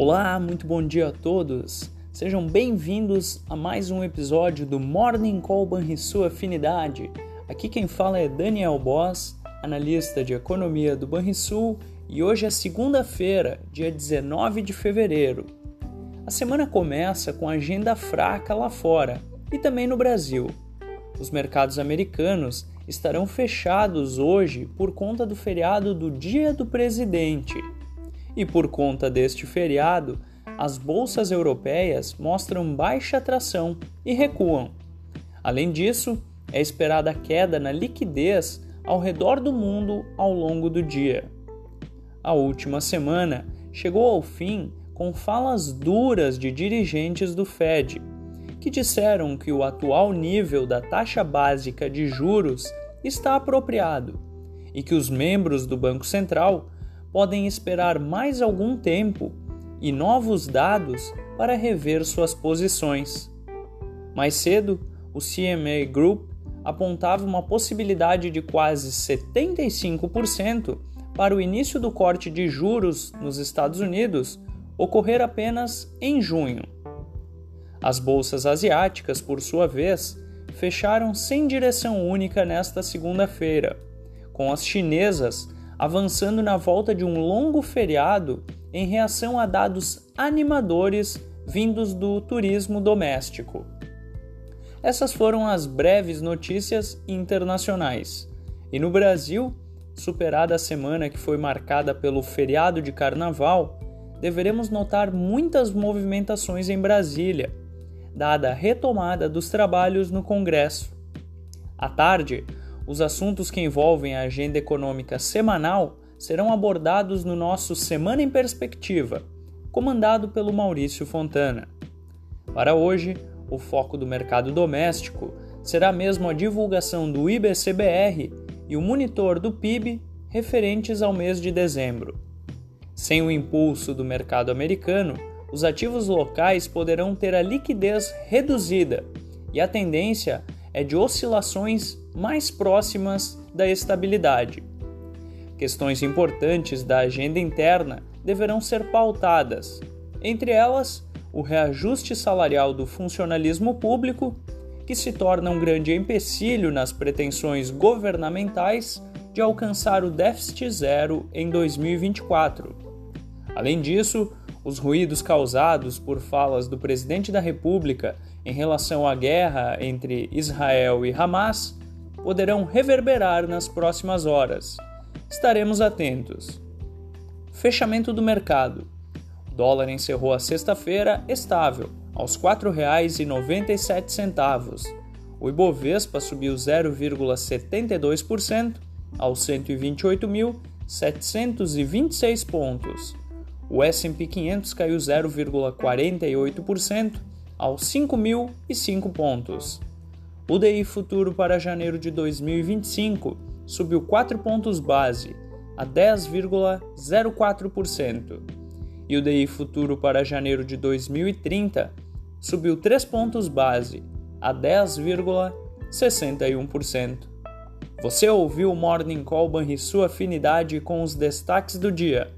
Olá, muito bom dia a todos. Sejam bem-vindos a mais um episódio do Morning Call Banrisul Afinidade. Aqui quem fala é Daniel Boss, analista de economia do Banrisul, e hoje é segunda-feira, dia 19 de fevereiro. A semana começa com agenda fraca lá fora e também no Brasil. Os mercados americanos estarão fechados hoje por conta do feriado do Dia do Presidente e por conta deste feriado, as bolsas europeias mostram baixa atração e recuam. Além disso, é esperada queda na liquidez ao redor do mundo ao longo do dia. A última semana chegou ao fim com falas duras de dirigentes do Fed, que disseram que o atual nível da taxa básica de juros está apropriado e que os membros do Banco Central podem esperar mais algum tempo e novos dados para rever suas posições. Mais cedo, o CMA Group apontava uma possibilidade de quase 75% para o início do corte de juros nos Estados Unidos ocorrer apenas em junho. As bolsas asiáticas, por sua vez, fecharam sem direção única nesta segunda-feira, com as chinesas avançando na volta de um longo feriado em reação a dados animadores vindos do turismo doméstico. Essas foram as breves notícias internacionais. E no Brasil, superada a semana que foi marcada pelo feriado de carnaval, deveremos notar muitas movimentações em Brasília, dada a retomada dos trabalhos no Congresso. À tarde, os assuntos que envolvem a agenda econômica semanal serão abordados no nosso Semana em Perspectiva, comandado pelo Maurício Fontana. Para hoje, o foco do mercado doméstico será mesmo a divulgação do IBCBR e o monitor do PIB referentes ao mês de dezembro. Sem o impulso do mercado americano, os ativos locais poderão ter a liquidez reduzida e a tendência de oscilações mais próximas da estabilidade. Questões importantes da agenda interna deverão ser pautadas, entre elas, o reajuste salarial do funcionalismo público, que se torna um grande empecilho nas pretensões governamentais de alcançar o déficit zero em 2024. Além disso, os ruídos causados por falas do presidente da República em relação à guerra entre Israel e Hamas poderão reverberar nas próximas horas. Estaremos atentos. Fechamento do mercado. O dólar encerrou a sexta-feira estável, aos R$ 4,97. O Ibovespa subiu 0,72% aos 128.726 pontos. O S&P 500 caiu 0,48% aos 5.005 pontos. O DI futuro para janeiro de 2025 subiu 4 pontos base a 10,04%. E o DI futuro para janeiro de 2030 subiu 3 pontos base a 10,61%. Você ouviu o Morning Call Banrisul Afinidade com os destaques do dia.